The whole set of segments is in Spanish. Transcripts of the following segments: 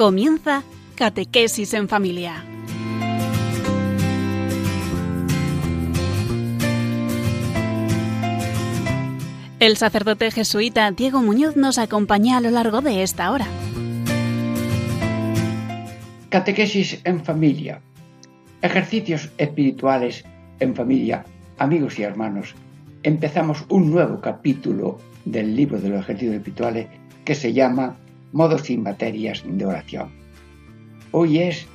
Comienza Catequesis en Familia. El sacerdote jesuita Diego Muñoz nos acompaña a lo largo de esta hora. Catequesis en familia. Ejercicios espirituales en familia. Amigos y hermanos, empezamos un nuevo capítulo del libro de los ejercicios espirituales que se llama Modos y materias de oración. Hoy es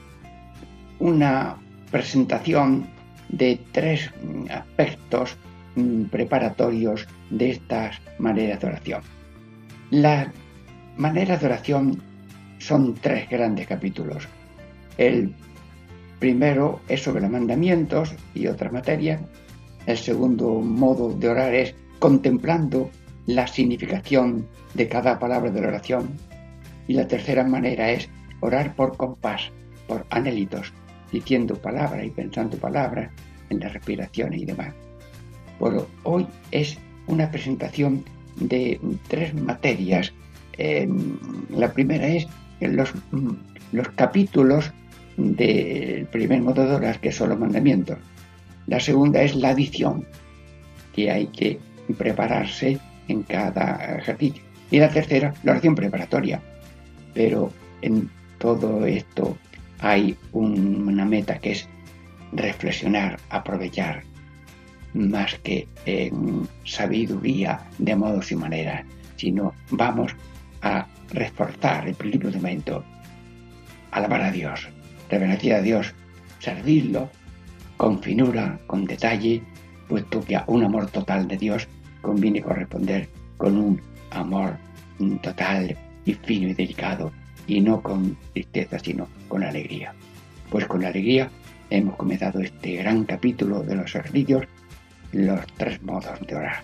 una presentación de tres aspectos mm, preparatorios de estas maneras de oración. Las maneras de oración son tres grandes capítulos. El primero es sobre los mandamientos y otras materias. El segundo modo de orar es contemplando la significación de cada palabra de la oración. Y la tercera manera es orar por compás, por anhelitos, diciendo palabra y pensando palabra en las respiraciones y demás. Bueno, hoy es una presentación de tres materias. la primera es los, los capítulos del primer modo de orar, que son los mandamientos. La segunda es la adición, que hay que prepararse en cada ejercicio. Y la tercera, la oración preparatoria. Pero en todo esto hay una meta que es reflexionar, aprovechar, más que en sabiduría de modos y maneras, sino vamos a reforzar el principio de momento, alabar a Dios, reverenciar a Dios, servirlo con finura, con detalle, puesto que a un amor total de Dios conviene corresponder con un amor total y fino y delicado, y no con tristeza, sino con alegría. Pues con alegría hemos comenzado este gran capítulo de los ejercicios, los tres modos de orar.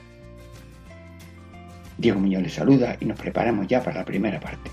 Diego Muñoz les saluda y nos preparamos ya para la primera parte.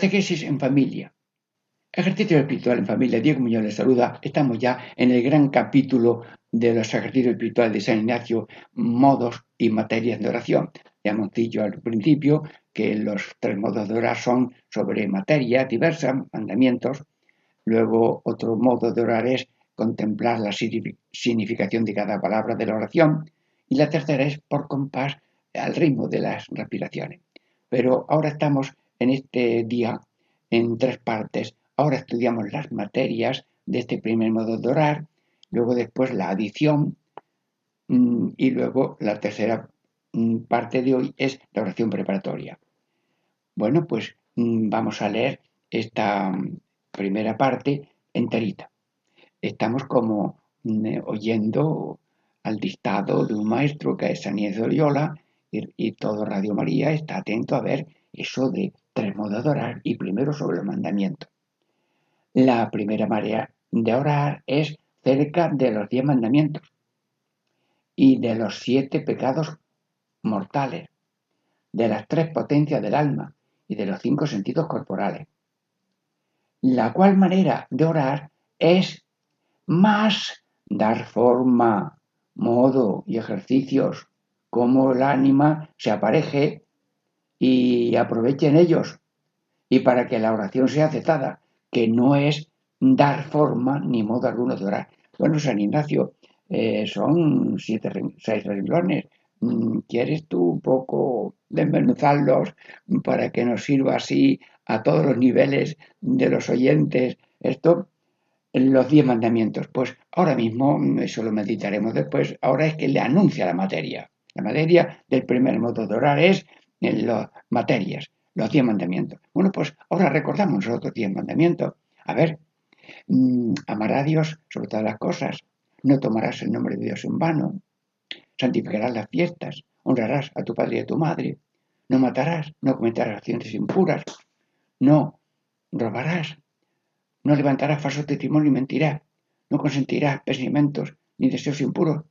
Catequesis en familia. Ejercicio espiritual en familia. Diego Muñoz les saluda. Estamos ya en el gran capítulo de los ejercicios espirituales de San Ignacio, modos y materias de oración. Ya hemos al principio que los tres modos de orar son sobre materias diversas, mandamientos. Luego otro modo de orar es contemplar la significación de cada palabra de la oración. Y la tercera es por compás al ritmo de las respiraciones. Pero ahora estamos en este día en tres partes. Ahora estudiamos las materias de este primer modo de orar, luego después la adición mm, y luego la tercera mm, parte de hoy es la oración preparatoria. Bueno, pues mm, vamos a leer esta primera parte enterita. Estamos como oyendo al dictado de un maestro que es San de Oriola y, y todo Radio María está atento a ver eso de tres modos de orar y primero sobre los mandamientos. La primera manera de orar es cerca de los diez mandamientos y de los siete pecados mortales. de las tres potencias del alma y de los cinco sentidos corporales. La cual manera de orar es más dar forma, modo y ejercicios, como el ánima se apareje y aproveche en ellos, y para que la oración sea aceptada, que no es dar forma ni modo alguno de orar. Bueno, San Ignacio, eh, son siete, seis renglones. Mm, ¿Quieres tú un poco desmenuzarlos para que nos sirva así a todos los niveles de los oyentes? Esto, los diez mandamientos. Pues ahora mismo, eso lo meditaremos después, ahora es que le anuncia la materia. La materia del primer modo de orar es las materias, los diez mandamientos. Bueno, pues ahora recordamos los otros diez mandamientos. A ver, mm, amar a Dios sobre todas las cosas, no tomarás el nombre de Dios en vano, santificarás las fiestas, honrarás a tu padre y a tu madre, no matarás, no cometerás acciones impuras, no robarás, no levantarás falso testimonio y mentirás, no consentirás pensamientos ni deseos impuros,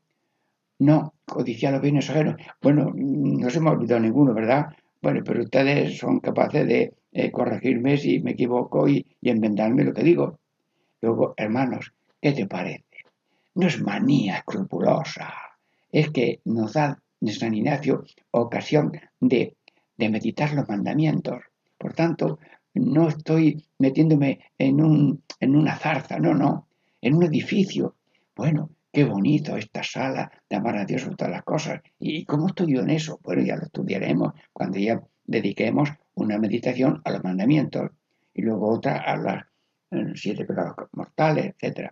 no codiciar los bienes ajenos. Bueno, no se me ha olvidado ninguno, ¿verdad? Bueno, pero ustedes son capaces de eh, corregirme si me equivoco y, y inventarme lo que digo. Luego, hermanos, ¿qué te parece? No es manía escrupulosa, es que nos da San Ignacio ocasión de, de meditar los mandamientos. Por tanto, no estoy metiéndome en, un, en una zarza, no, no, en un edificio. Bueno, qué bonito esta sala de amar a Dios sobre todas las cosas. ¿Y cómo estoy en eso? Bueno, ya lo estudiaremos cuando ya dediquemos una meditación a los mandamientos y luego otra a los eh, siete pecados mortales, etc.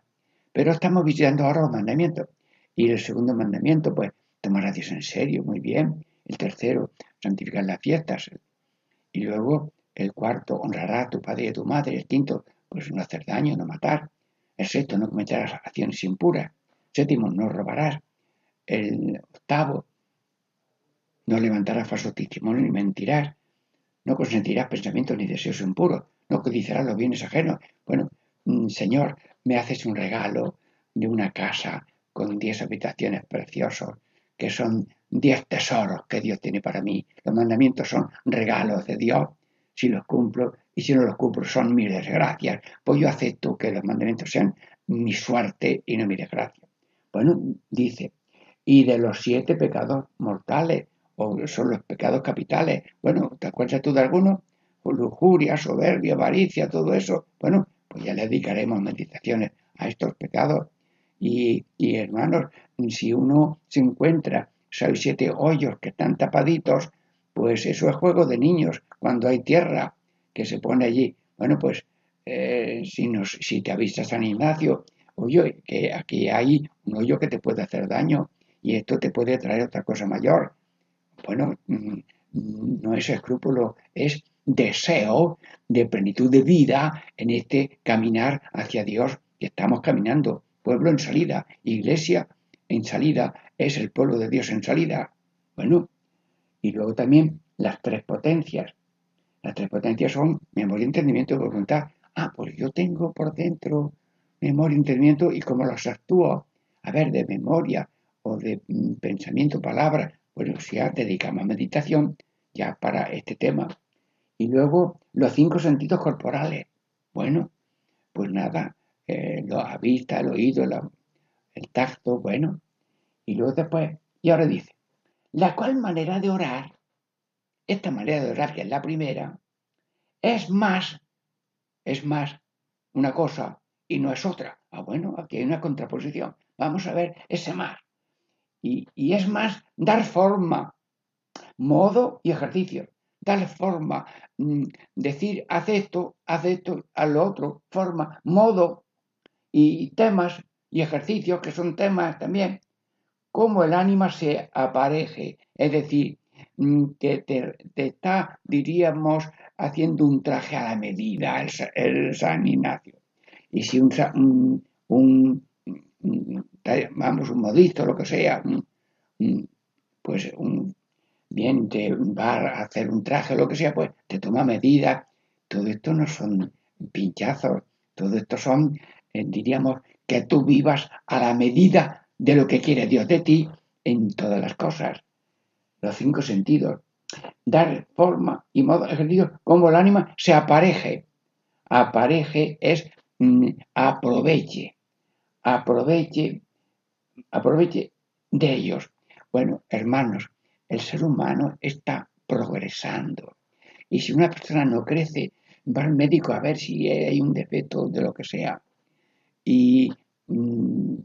Pero estamos visitando ahora los mandamientos. Y el segundo mandamiento, pues, tomar a Dios en serio, muy bien. El tercero, santificar las fiestas. Y luego el cuarto, honrará a tu padre y a tu madre. El quinto, pues no hacer daño, no matar. El sexto, no cometerás acciones impuras. Séptimo, no robarás. El octavo, no levantarás falso testimonio ni mentirás. No consentirás pensamientos ni deseos impuros. No codiciarás los bienes ajenos. Bueno, mm, Señor, me haces un regalo de una casa con diez habitaciones preciosos, que son diez tesoros que Dios tiene para mí. Los mandamientos son regalos de Dios. Si los cumplo y si no los cumplo son mi desgracias, pues yo acepto que los mandamientos sean mi suerte y no mi desgracia. Bueno, dice, y de los siete pecados mortales, o son los pecados capitales. Bueno, ¿te acuerdas tú de alguno? Lujuria, soberbia, avaricia, todo eso. Bueno, pues ya le dedicaremos meditaciones a estos pecados. Y, hermanos, si uno se encuentra seis, siete hoyos que están tapaditos, pues eso es juego de niños cuando hay tierra que se pone allí. Bueno, pues eh, si, nos, si te avisa San Ignacio, oye, que aquí hay un hoyo que te puede hacer daño y esto te puede traer otra cosa mayor. Bueno, mm, no es escrúpulo, es deseo de plenitud de vida en este caminar hacia Dios que estamos caminando pueblo en salida, iglesia en salida, es el pueblo de Dios en salida. Bueno, y luego también las tres potencias. Las tres potencias son memoria, entendimiento y voluntad. Ah, pues yo tengo por dentro memoria, entendimiento y cómo los actúo. A ver, de memoria o de mm, pensamiento, palabra. Bueno, si ya dedicamos a meditación ya para este tema. Y luego los cinco sentidos corporales. Bueno, pues nada, eh, la vista, el oído, el tacto, bueno. Y luego después, y ahora dice, la cual manera de orar, esta manera de orar, que es la primera, es más, es más una cosa y no es otra. Ah, bueno, aquí hay una contraposición. Vamos a ver ese más. Y, y es más dar forma, modo y ejercicio. Dar forma, mm, decir, haz esto, haz esto, a lo otro, forma, modo, y temas y ejercicios que son temas también, cómo el ánima se apareje, es decir, mm, que te, está, diríamos, haciendo un traje a la medida el, San Ignacio. Y si un, un, vamos, un modisto, lo que sea, pues un, bien te va a hacer un traje, lo que sea, pues te toma medida. Todo esto no son pinchazos, todo esto son eh, diríamos, que tú vivas a la medida de lo que quiere Dios de ti en todas las cosas. Los cinco sentidos. dar forma y modo ejercicio como el ánima se apareje. Apareje es aproveche, aproveche, aproveche de ellos. Bueno, hermanos, el ser humano está progresando. Y si una persona no crece, va al médico a ver si hay un defecto de lo que sea. Y, mm,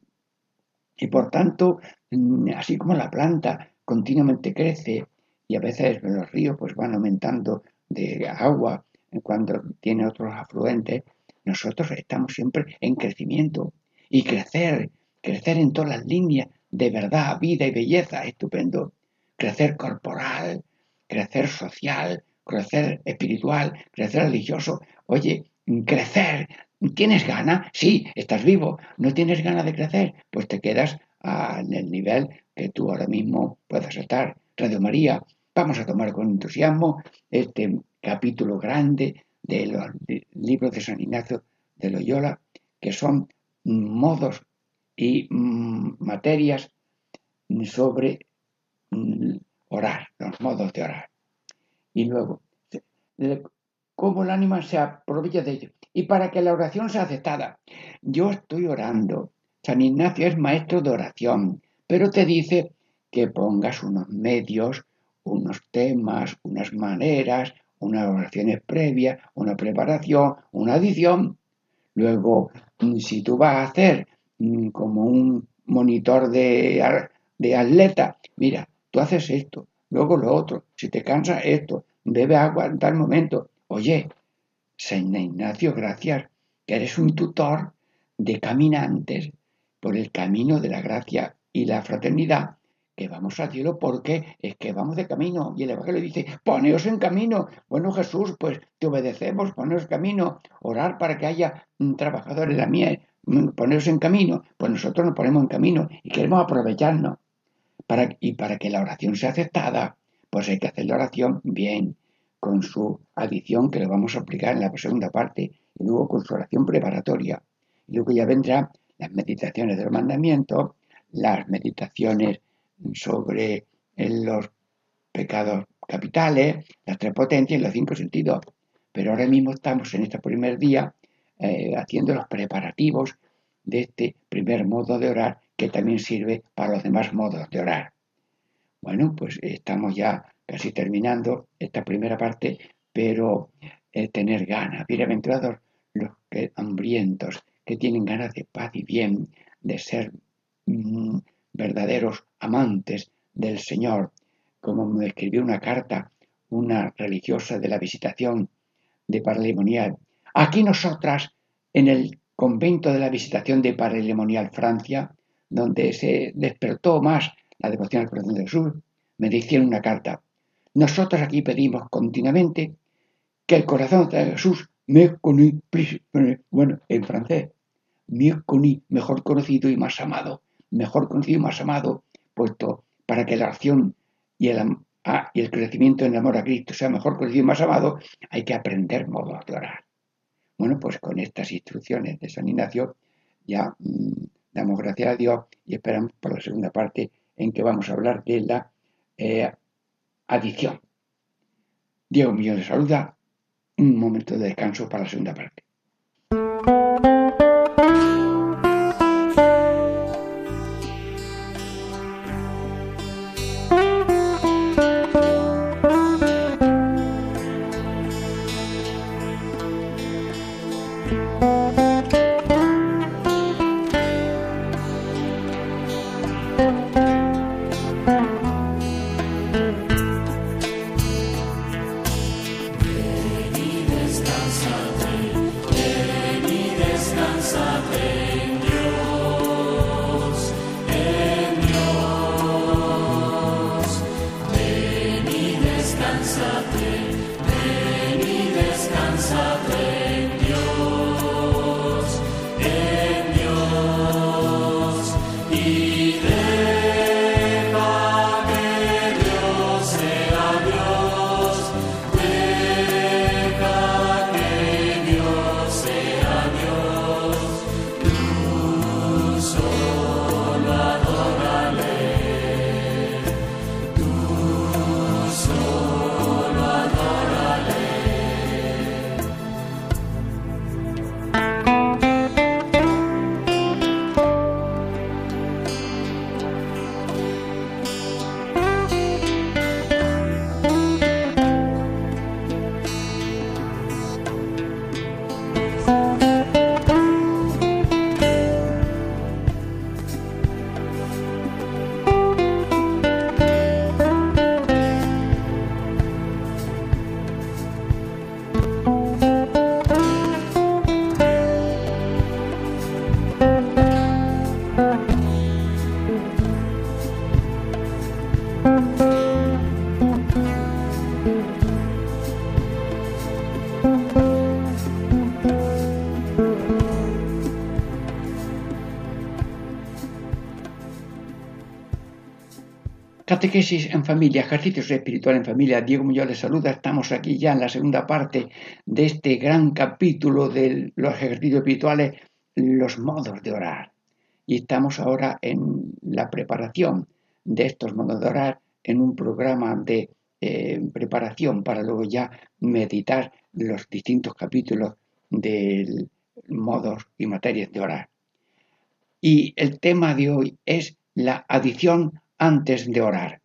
y por tanto, mm, así como la planta continuamente crece y a veces los ríos pues van aumentando de agua cuando tiene otros afluentes, nosotros estamos siempre en crecimiento y crecer, crecer en todas las líneas de verdad, vida y belleza, estupendo. Crecer corporal, crecer social, crecer espiritual, crecer religioso. Oye, crecer, ¿tienes ganas? Sí, estás vivo. ¿No tienes ganas de crecer? Pues te quedas en el nivel que tú ahora mismo puedas estar. Radio María, vamos a tomar con entusiasmo este capítulo grande de los libros de San Ignacio de Loyola, que son modos y mm, materias sobre mm, orar, los modos de orar. Y luego, cómo el ánima se aprovecha de ello. Y para que la oración sea aceptada, yo estoy orando. San Ignacio es maestro de oración, pero te dice que pongas unos medios, unos temas, unas maneras, unas oraciones previas, una preparación, una adición. Luego, mm, si tú vas a hacer mm, como un monitor de, de atleta, mira, tú haces esto, luego lo otro, si te cansa esto, bebe agua en tal momento. Oye, San Ignacio, gracias, que eres un tutor de caminantes por el camino de la gracia y la fraternidad, vamos al cielo porque es que vamos de camino. Y el Evangelio dice, poneos en camino. Bueno, Jesús, pues te obedecemos, poneos en camino, orar para que haya trabajadores de la mía, poneos en camino. Pues nosotros nos ponemos en camino y queremos aprovecharnos. Para, y para que la oración sea aceptada, pues hay que hacer la oración bien, con su adición que le vamos a aplicar en la segunda parte, y luego con su oración preparatoria. Y luego ya vendrán las meditaciones del mandamiento, las meditaciones sobre los pecados capitales, las tres potencias y los cinco sentidos. Pero ahora mismo estamos en este primer día eh, haciendo los preparativos de este primer modo de orar que también sirve para los demás modos de orar. Bueno, pues estamos ya casi terminando esta primera parte, pero eh, tener ganas, bienaventurados los hambrientos, que tienen ganas de paz y bien, de ser mm, verdaderos amantes del Señor, como me escribió una carta una religiosa de la visitación de Paralimonial. Aquí nosotras, en el convento de la visitación de Paralimonial Francia, donde se despertó más la devoción al corazón de Jesús, me hicieron una carta. Nosotros aquí pedimos continuamente que el corazón de Jesús me bueno, en francés, me mejor conocido y más amado, mejor conocido y más amado, puesto para que la acción y el, ah, y el crecimiento en el amor a Cristo sea mejor conocido y más amado, hay que aprender modo de orar. Bueno, pues con estas instrucciones de San Ignacio ya mm, damos gracias a Dios y esperamos por la segunda parte en que vamos a hablar de la eh, adición. Diego Millón le saluda. Un momento de descanso para la segunda parte. Catequesis en familia, ejercicios espirituales en familia. Diego Muñoz les saluda. Estamos aquí ya en la segunda parte de este gran capítulo de los ejercicios espirituales, los modos de orar. Y estamos ahora en la preparación de estos modos de orar en un programa de eh, preparación para luego ya meditar los distintos capítulos de modos y materias de orar. Y el tema de hoy es la adición antes de orar.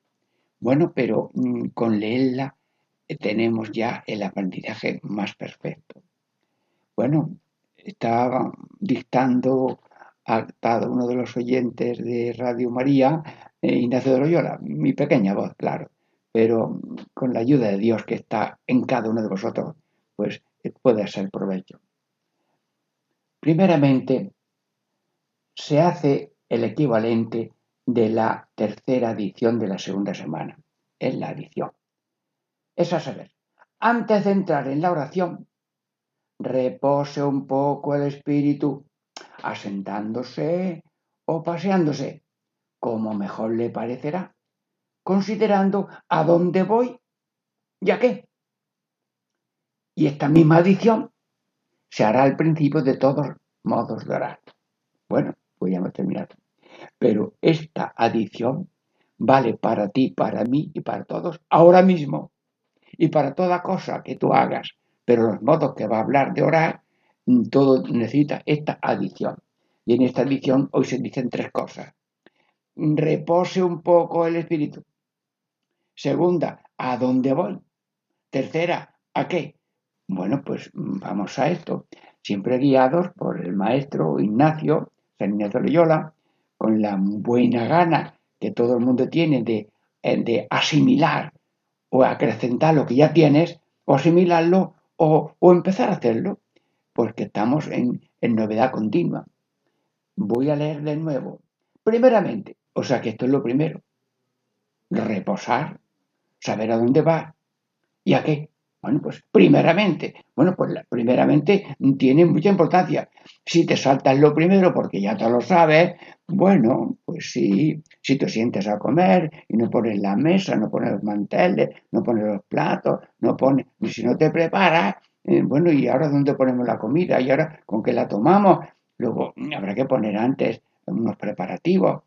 Bueno, pero mm, con leerla eh, tenemos ya el aprendizaje más perfecto. Bueno, estaba dictando a cada uno de los oyentes de Radio María, eh, Ignacio de Loyola, mi pequeña voz, claro, pero con la ayuda de Dios que está en cada uno de vosotros, pues eh, puede ser provecho. Primeramente, se hace el equivalente de la tercera edición de la segunda semana. Es la adición. Es a saber, antes de entrar en la oración, repose un poco el espíritu, asentándose o paseándose, como mejor le parecerá, considerando a dónde voy y a qué. Y esta misma adición se hará al principio de todos modos de orar. Bueno, voy a terminar. Pero esta adición vale para ti, para mí y para todos ahora mismo. Y para toda cosa que tú hagas. Pero los modos que va a hablar de orar, mm, todo necesita esta adición. Y en esta adición hoy se dicen tres cosas. Repose un poco el espíritu. Segunda, ¿a dónde voy? Tercera, ¿a qué? Bueno, pues mm, vamos a esto. Siempre guiados por el maestro Ignacio, San Ignacio Loyola, con la buena gana que todo el mundo tiene de, eh, de asimilar o acrecentar lo que ya tienes, o asimilarlo o, empezar a hacerlo, porque estamos en, en novedad continua. Voy a leer de nuevo. Primeramente, o sea que esto es lo primero, reposar, saber a dónde va y a qué. Bueno, pues primeramente, bueno, pues primeramente tiene mucha importancia. Si te saltas lo primero porque ya te lo sabes, bueno, pues sí, si te sientes a comer y no pones la mesa, no pones los manteles, no pones los platos, no pones, y si no te preparas, eh, bueno, ¿y ahora dónde ponemos la comida? ¿Y ahora con qué la tomamos? Luego habrá que poner antes unos preparativos.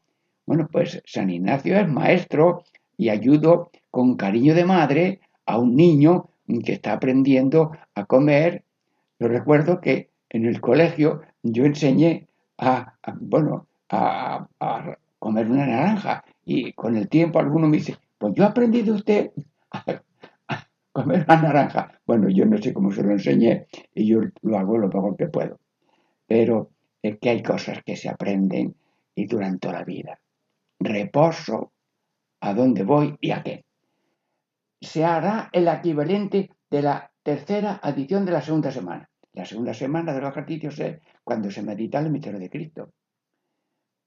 Bueno, pues San Ignacio es maestro y ayudo con cariño de madre a un niño que está aprendiendo a comer. Yo recuerdo que en el colegio yo enseñé a, bueno, a, comer una naranja y con el tiempo alguno me dice, pues yo aprendí de usted a, comer una naranja. Bueno, yo no sé cómo se lo enseñé y yo lo hago lo mejor que puedo. Pero es que hay cosas que se aprenden y durante la vida. Reposo, a dónde voy y a qué se hará el equivalente de la tercera adición de la segunda semana. La segunda semana de los ejercicios es cuando se medita el misterio de Cristo.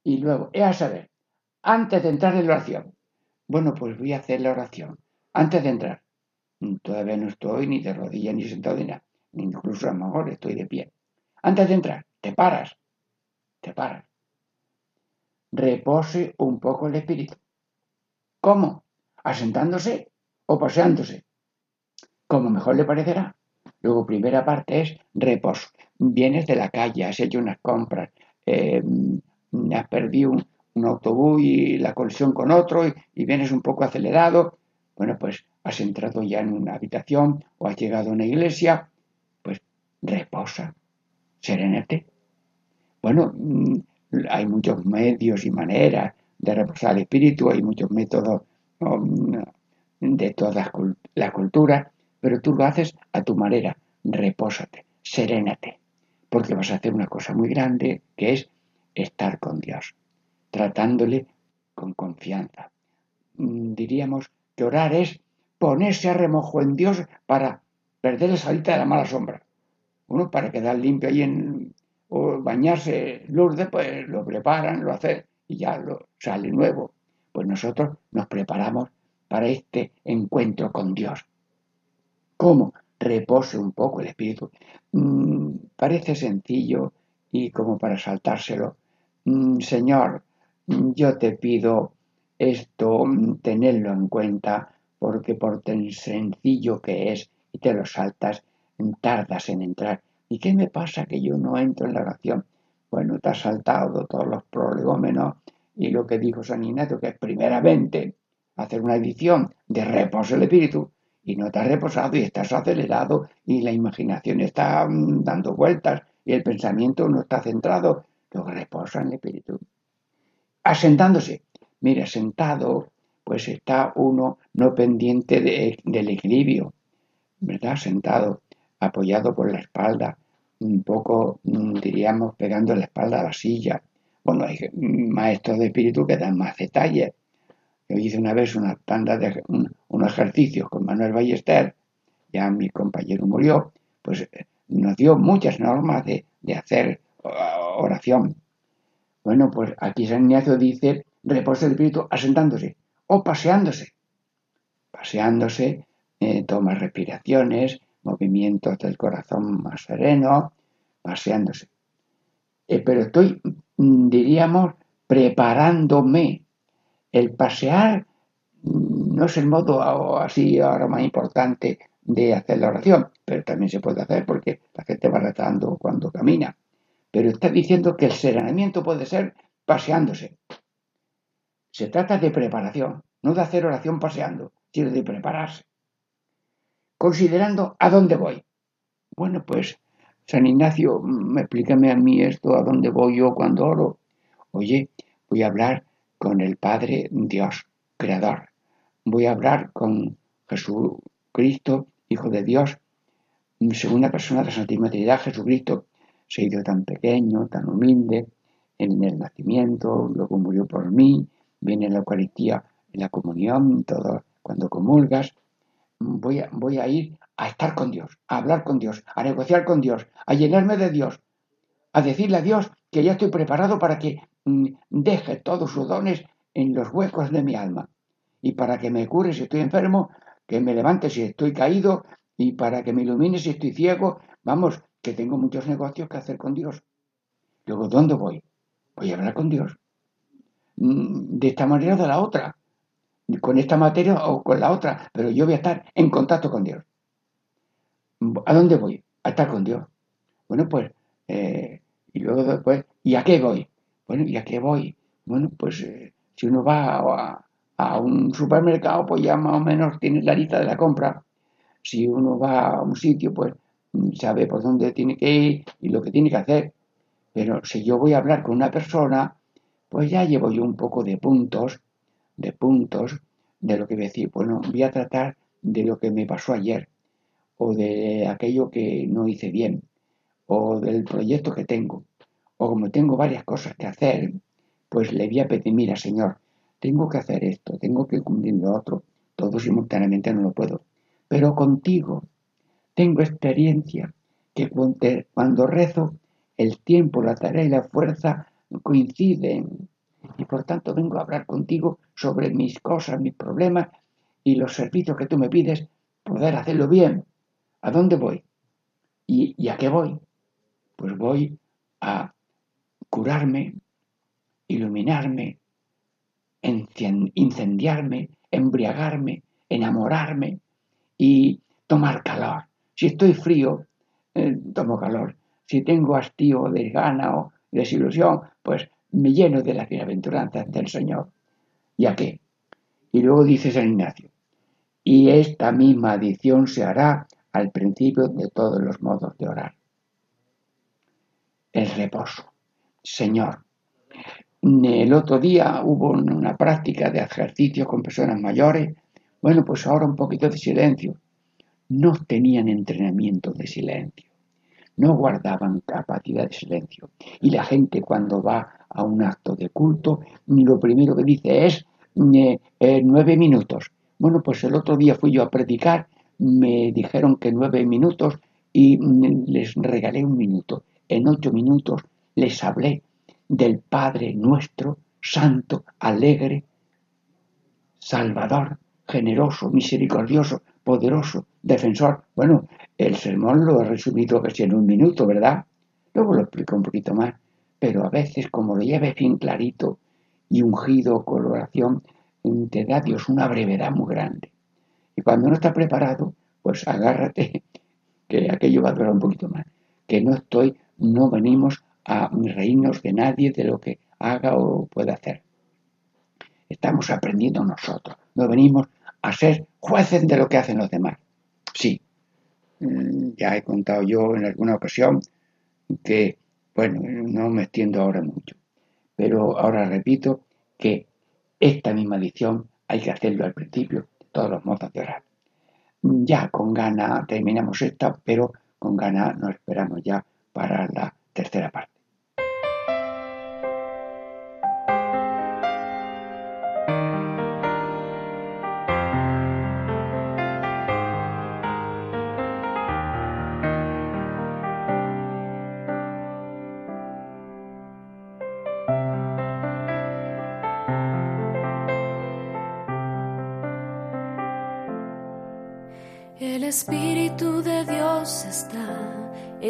Y luego, es a saber, antes de entrar en la oración. Bueno, pues voy a hacer la oración. Antes de entrar. Todavía no estoy ni de rodillas ni sentado ni nada. Incluso a lo mejor estoy de pie. Antes de entrar, te paras. Te paras. Repose un poco el espíritu. ¿Cómo? Asentándose o paseándose, como mejor le parecerá. Luego, primera parte es reposo. Vienes de la calle, has hecho unas compras, eh, has perdido un, autobús y la conexión con otro y, vienes un poco acelerado. Bueno, pues has entrado ya en una habitación o has llegado a una iglesia, pues reposa, serénate. Bueno, mm, hay muchos medios y maneras de reposar el espíritu, hay muchos métodos mm, de toda la cultura, pero tú lo haces a tu manera. Repósate, serénate, porque vas a hacer una cosa muy grande que es estar con Dios, tratándole con confianza. Mm, diríamos que orar es ponerse a remojo en Dios para perder la salita de la mala sombra. Uno para quedar limpio ahí en o bañarse Lourdes, pues lo preparan, lo hacen y ya lo sale nuevo. Pues nosotros nos preparamos para este encuentro con Dios. ¿Cómo? Repose un poco el espíritu. Mm, parece sencillo y como para saltárselo. Mm, señor, yo te pido esto mm, tenerlo en cuenta porque por tan sencillo que es y te lo saltas, tardas en entrar. ¿Y qué me pasa que yo no entro en la oración? Bueno, te has saltado todos los prolegómenos y lo que dijo San Ignacio, que es primeramente hacer una edición de reposo del espíritu y no has reposado y estás acelerado y la imaginación está mm, dando vueltas y el pensamiento no está centrado. Luego reposa en el espíritu. Asentándose. Mira, sentado, pues está uno no pendiente del equilibrio, ¿verdad? Sentado, apoyado por la espalda, un poco, mm, diríamos, pegando la espalda a la silla. Bueno, hay maestros de espíritu que dan más detalles. Yo hice una vez una tanda de unos ejercicios con Manuel Ballester, ya mi compañero murió, pues eh, nos dio muchas normas de, de hacer oración. Bueno, pues aquí San Ignacio dice reposo del espíritu asentándose o paseándose. Paseándose, eh, toma respiraciones, movimientos del corazón más sereno, paseándose. Eh, pero estoy, mm, diríamos, preparándome. El pasear mm, no es el modo así ahora más importante de hacer la oración, pero también se puede hacer porque la gente va rezando cuando camina. Pero está diciendo que el serenamiento puede ser paseándose. Se trata de preparación, no de hacer oración paseando, sino de prepararse. Considerando a dónde voy. Bueno, pues, San Ignacio, mm, explícame a mí esto, a dónde voy yo cuando oro. Oye, voy a hablar con el Padre Dios, Creador. Voy a hablar con Jesucristo, Hijo de Dios, segunda persona de la Santísima Trinidad, Jesucristo, se ha ido tan pequeño, tan humilde, en el nacimiento, luego murió por mí, viene la Eucaristía, en la comunión, todo, cuando comulgas, voy a ir a estar con Dios, a hablar con Dios, a negociar con Dios, a llenarme de Dios, a decirle a Dios que ya estoy preparado para que mm, deje todos sus dones en los huecos de mi alma y para que me cure si estoy enfermo, que me levante si estoy caído y para que me ilumine si estoy ciego. Vamos, que tengo muchos negocios que hacer con Dios. Luego, ¿dónde voy? Voy a hablar con Dios. Mm, de esta manera o de la otra. Con esta materia o con la otra. Pero yo voy a estar en contacto con Dios. ¿A dónde voy? A estar con Dios. Bueno, pues, eh, y luego después, ¿y a qué voy? Bueno, ¿y a qué voy? Bueno, pues eh, si uno va a, un supermercado, pues ya más o menos tiene la lista de la compra. Si uno va a un sitio, pues sabe por dónde tiene que ir y lo que tiene que hacer. Pero si yo voy a hablar con una persona, pues ya llevo yo un poco de puntos, de puntos de lo que voy a decir. Bueno, voy a tratar de lo que me pasó ayer, o de aquello que no hice bien, o del proyecto que tengo, o como tengo varias cosas que hacer, pues le voy a pedir, mira, Señor, tengo que hacer esto, tengo que cumplir lo otro, todo simultáneamente no lo puedo. Pero contigo, tengo experiencia que cuando rezo, el tiempo, la tarea y la fuerza coinciden. Y por tanto vengo a hablar contigo sobre mis cosas, mis problemas y los servicios que tú me pides, poder hacerlo bien. ¿A dónde voy? ¿Y, y a qué voy? Pues voy a curarme, iluminarme, incendiarme, embriagarme, enamorarme y tomar calor. Si estoy frío, eh, tomo calor. Si tengo hastío, desgana o desilusión, pues me lleno de las bienaventuranzas del Señor. ¿Y a qué? Y luego dice San Ignacio, y esta misma adición se hará al principio de todos los modos de orar. El reposo. Señor, el otro día hubo una práctica de ejercicio con personas mayores. Bueno, pues ahora un poquito de silencio no tenían entrenamiento de silencio, no guardaban capacidad de silencio. Y la gente cuando va a un acto de culto, lo primero que dice es eh, nueve minutos. Bueno, pues el otro día fui yo a predicar, me dijeron que nueve minutos y mm, les regalé un minuto. En ocho minutos les hablé del Padre nuestro, santo, alegre, salvador, generoso, misericordioso, poderoso, defensor. Bueno, el sermón lo he resumido casi en un minuto, ¿verdad? Luego lo explico un poquito más. Pero a veces, como lo lleves bien clarito y ungido con oración, te da Dios una brevedad muy grande. Y cuando no estás preparado, pues agárrate, que aquello va a durar un poquito más. Que no estoy, no venimos a reírnos de nadie de lo que haga o pueda hacer. Estamos aprendiendo nosotros, no venimos a ser jueces de lo que hacen los demás. Sí, mm, ya he contado yo en alguna ocasión que, bueno, no me extiendo ahora mucho, pero ahora repito que esta misma lección hay que hacerlo al principio todos los modos de orar. Ya con gana terminamos esta, pero con gana nos esperamos ya para la tercera parte.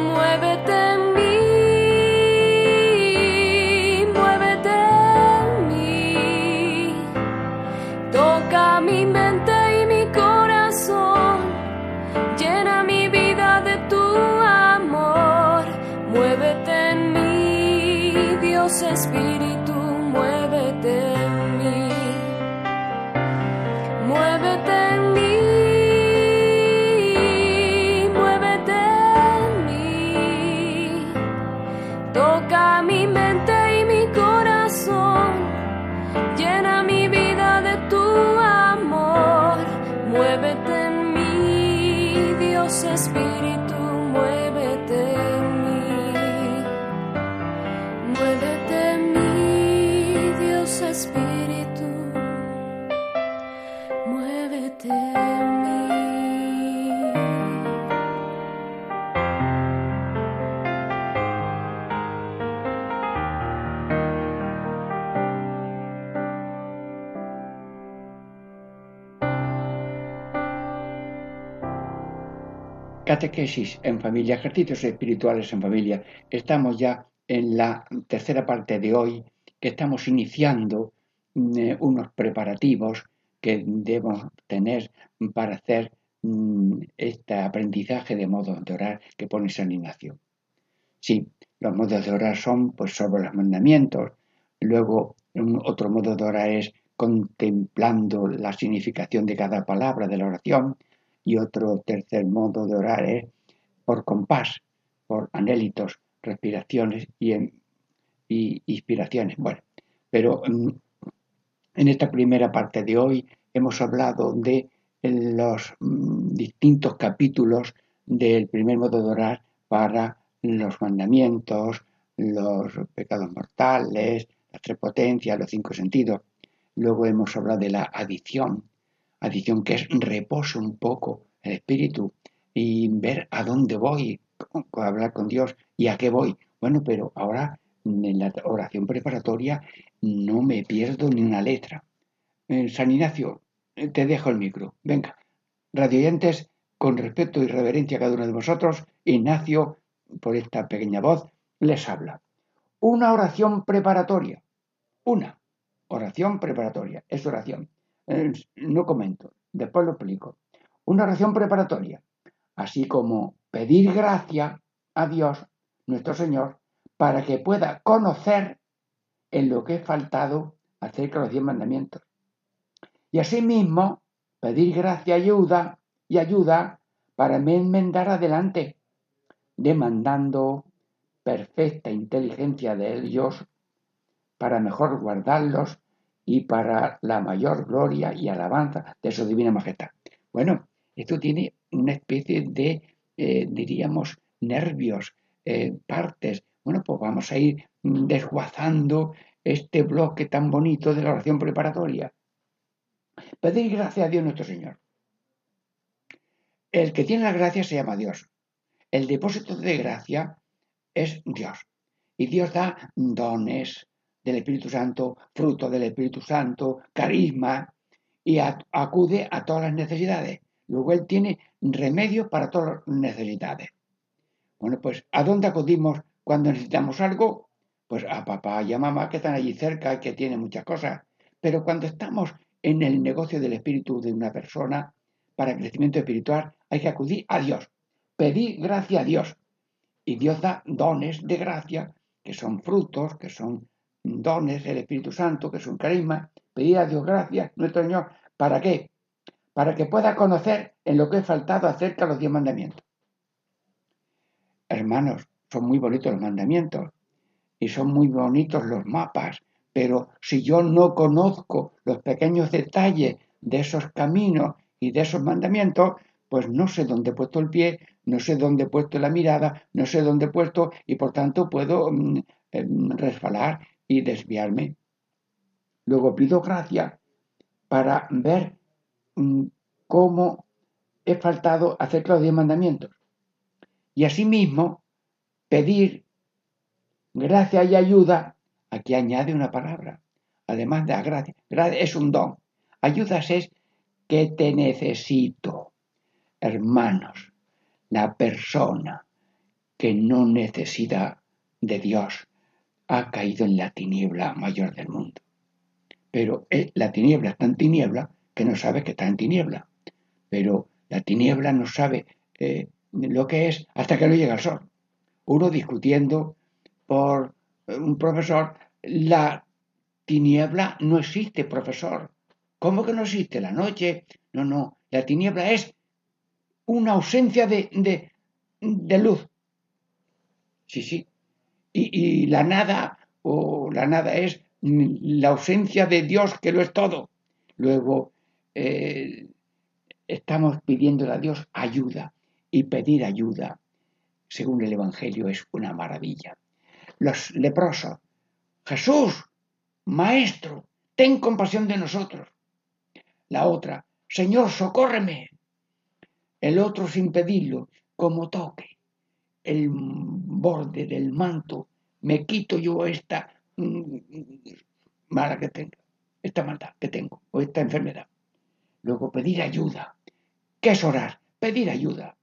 Muévete Catequesis en familia, ejercicios espirituales en familia. Estamos ya en la tercera parte de hoy, que estamos iniciando eh, unos preparativos que debemos tener para hacer mm, este aprendizaje de modos de orar que pone San Ignacio. Sí, los modos de orar son pues sobre los mandamientos. Luego, otro modo de orar es contemplando la significación de cada palabra de la oración y otro tercer modo de orar es por compás, por anélitos, respiraciones y, inspiraciones. Bueno, pero mm, en esta primera parte de hoy hemos hablado de los mm, distintos capítulos del primer modo de orar para los mandamientos, los pecados mortales, las tres potencias, los cinco sentidos. Luego hemos hablado de la adición, adición que es reposo un poco el espíritu y ver a dónde voy, hablar con Dios y a qué voy. Bueno, pero ahora en la oración preparatoria no me pierdo ni una letra. Eh, San Ignacio, eh, te dejo el micro. Venga, radioyentes, con respeto y reverencia a cada uno de vosotros, Ignacio, por esta pequeña voz, les habla. Una oración preparatoria. Una oración preparatoria. Es oración. Eh, no comento, después lo explico. Una oración preparatoria, así como pedir gracia a Dios, nuestro Señor, para que pueda conocer en lo que he faltado acerca de los diez mandamientos. Y asimismo, pedir gracia y ayuda, y ayuda para enmendar adelante, demandando perfecta inteligencia de ellos para mejor guardarlos y para la mayor gloria y alabanza de su divina majestad. Bueno, esto tiene una especie de, eh, diríamos, nervios, eh, partes. Bueno, pues vamos a ir desguazando este bloque tan bonito de la oración preparatoria. Pedir gracia a Dios nuestro Señor. El que tiene la gracia se llama Dios. El depósito de gracia es Dios. Y Dios da dones del Espíritu Santo, fruto del Espíritu Santo, carisma, y acude a todas las necesidades. Luego Él tiene remedio para todas las necesidades. Bueno, pues ¿a dónde acudimos cuando necesitamos algo? Pues a papá y a mamá que están allí cerca y que tienen muchas cosas. Pero cuando estamos en el negocio del espíritu de una persona, para crecimiento espiritual, hay que acudir a Dios. Pedir gracia a Dios. Y Dios da dones de gracia, que son frutos, que son dones del Espíritu Santo, que son carisma. Pedir a Dios gracia, nuestro Señor. ¿Para qué? Para que pueda conocer en lo que he faltado acerca de los diez mandamientos. Hermanos, son muy bonitos los mandamientos y son muy bonitos los mapas, pero si yo no conozco los pequeños detalles de esos caminos y de esos mandamientos, pues no sé dónde he puesto el pie, no sé dónde he puesto la mirada, no sé dónde he puesto y por tanto puedo mm, em, resbalar y desviarme. Luego pido gracia para ver mm, cómo he faltado acerca de los diez mandamientos. Y asimismo, pedir gracia y ayuda, aquí añade una palabra, además de la gracia. Es un don. Ayudas es que te necesito. Hermanos, la persona que no necesita de Dios ha caído en la tiniebla mayor del mundo. Pero eh, la tiniebla está en tiniebla que no sabe que está en tiniebla. Pero la tiniebla no sabe eh, lo que es hasta que no llega el sol. Uno discutiendo por un profesor, la tiniebla no existe, profesor. ¿Cómo que no existe? La noche. No, no. La tiniebla es una ausencia de, de, luz. Sí, sí. Y, la nada, o la nada es la ausencia de Dios, que lo es todo. Luego, eh, estamos pidiendo a Dios ayuda y pedir ayuda, según el Evangelio, es una maravilla. Los leprosos, Jesús, Maestro, ten compasión de nosotros. La otra, Señor, socórreme. El otro, sin pedirlo, como toque el borde del manto, me quito yo esta mm, mala que tengo, esta maldad que tengo, o esta enfermedad. Luego pedir ayuda. ¿Qué es orar? Pedir ayuda.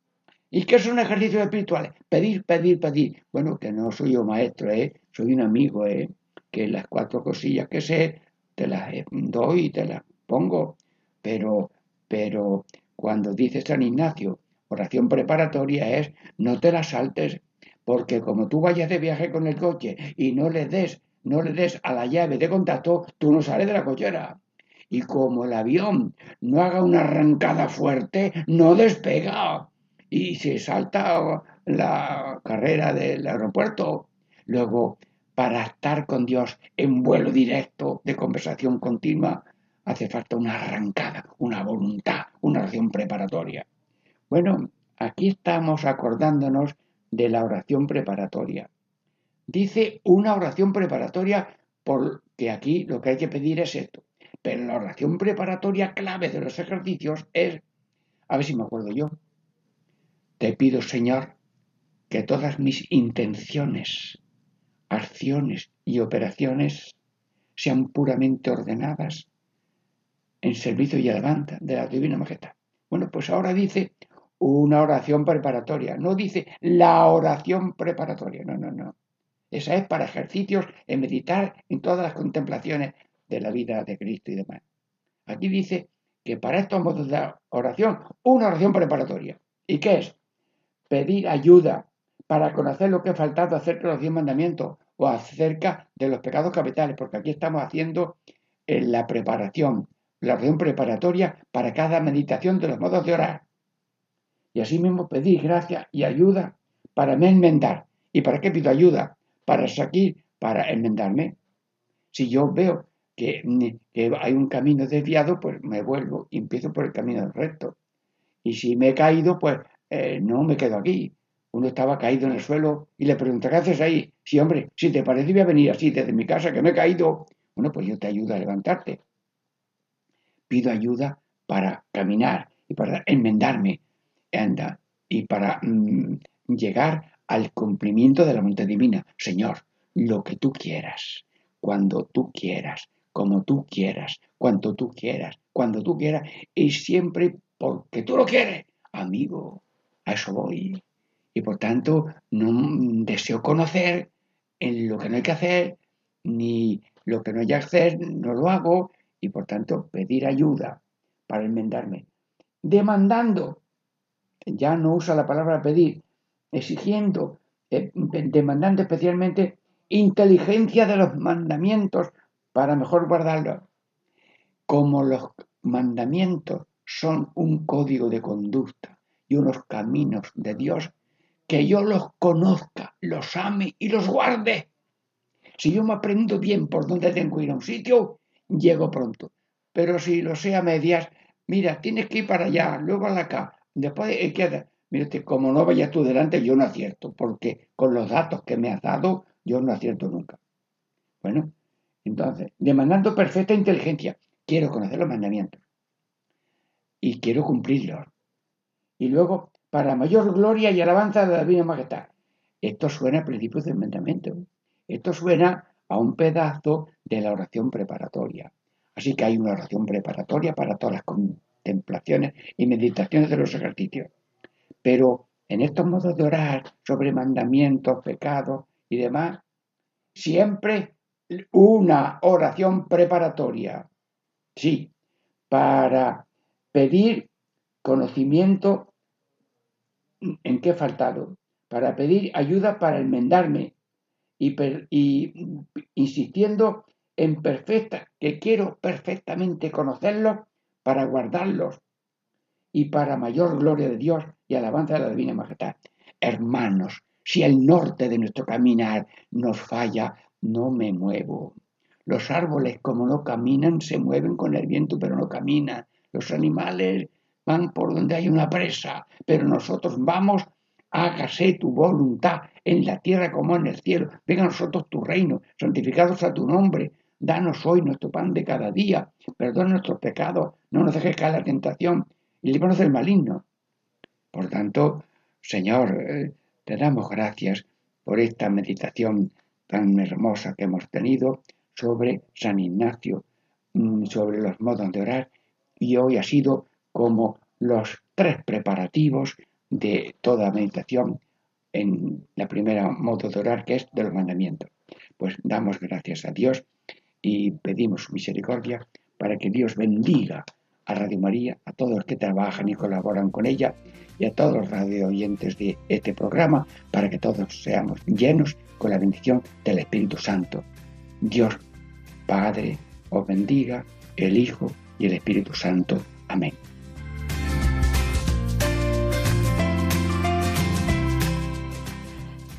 ¿Y qué son ejercicios espirituales? Pedir, pedir, pedir. Bueno, que no soy yo maestro, ¿eh? soy un amigo, ¿eh? que las cuatro cosillas que sé te las eh, doy y te las pongo. Pero, pero cuando dice San Ignacio, oración preparatoria es no te las saltes, porque como tú vayas de viaje con el coche y no le des, no le des a la llave de contacto, tú no sales de la cochera. Y como el avión no haga una arrancada fuerte, no despega y se salta la carrera del aeropuerto. Luego, para estar con Dios en vuelo directo de conversación continua, hace falta una arrancada, una voluntad, una oración preparatoria. Bueno, aquí estamos acordándonos de la oración preparatoria. Dice una oración preparatoria porque aquí lo que hay que pedir es esto. Pero la oración preparatoria clave de los ejercicios es, a ver si me acuerdo yo, te pido, Señor, que todas mis intenciones, acciones y operaciones sean puramente ordenadas en servicio y alabanza de la Divina Majestad. Bueno, pues ahora dice una oración preparatoria, no dice la oración preparatoria, no, no, no. Esa es para ejercicios en meditar en todas las contemplaciones de la vida de Cristo y demás. Aquí dice que para estos modos de oración, una oración preparatoria. ¿Y qué es? Pedir ayuda para conocer lo que ha faltado acerca de los diez mandamientos o acerca de los pecados capitales, porque aquí estamos haciendo eh, la preparación la oración preparatoria para cada meditación de los modos de orar. Y así mismo pedir gracia y ayuda para me enmendar. ¿Y para qué pido ayuda? Para salir, para enmendarme. Si yo veo que, que, hay un camino desviado, pues me vuelvo y empiezo por el camino recto. Y si me he caído, pues eh, no me quedo aquí. Uno estaba caído en el suelo y le pregunta, ¿qué haces ahí? Sí, hombre, si te parece voy a venir así desde mi casa, que me he caído. Bueno, pues yo te ayudo a levantarte. Pido ayuda para caminar y para enmendarme anda, y para mm, llegar al cumplimiento de la voluntad divina. Señor, lo que tú quieras, cuando tú quieras, como tú quieras, cuando tú quieras, cuando tú quieras, y siempre porque tú lo quieres. Amigo, a eso voy. Y por tanto, no deseo conocer en lo que no hay que hacer, ni lo que no hay que hacer, no lo hago, y por tanto pedir ayuda para enmendarme. Demandando, ya no usa la palabra pedir, exigiendo, eh, demandando especialmente inteligencia de los mandamientos para mejor guardarlos. Como los mandamientos son un código de conducta y unos caminos de Dios, que yo los conozca, los ame y los guarde. Si yo me aprendo bien por dónde tengo que ir a un sitio, llego pronto. Pero si lo sé a medias, mira, tienes que ir para allá, luego a la acá, después eh, queda. Mírate, como no vayas tú delante, yo no acierto, porque con los datos que me has dado, yo no acierto nunca. Bueno, entonces, demandando perfecta inteligencia, quiero conocer los mandamientos y quiero cumplirlos. Y luego, para mayor gloria y alabanza de la Divina Majestad. Esto suena a principios del mandamiento. Esto suena a un pedazo de la oración preparatoria. Así que hay una oración preparatoria para todas las contemplaciones y meditaciones de los ejercicios. Pero en estos modos de orar sobre mandamientos, pecados y demás, siempre una oración preparatoria. Sí, para pedir conocimiento en qué he faltado, para pedir ayuda para enmendarme y, y insistiendo en perfecta, que quiero perfectamente conocerlos para guardarlos y para mayor gloria de Dios y alabanza de la Divina Majestad. Hermanos, si el norte de nuestro caminar nos falla, no me muevo. Los árboles, como no caminan, se mueven con el viento, pero no caminan. Los animales van por donde hay una presa, pero nosotros vamos, hágase tu voluntad en la tierra como en el cielo. Venga a nosotros tu reino, santificados a tu nombre. Danos hoy nuestro pan de cada día. Perdona nuestros pecados, no nos dejes caer la tentación y líbranos del maligno. Por tanto, Señor, eh, te damos gracias por esta meditación tan hermosa que hemos tenido sobre San Ignacio, mm, sobre los modos de orar, y hoy ha sido como los tres preparativos de toda meditación en la primera modo de orar que es de los mandamientos. Pues damos gracias a Dios y pedimos su misericordia para que Dios bendiga a Radio María, a todos los que trabajan y colaboran con ella y a todos los radio oyentes de este programa para que todos seamos llenos con la bendición del Espíritu Santo. Dios Padre os bendiga, el Hijo y el Espíritu Santo. Amén.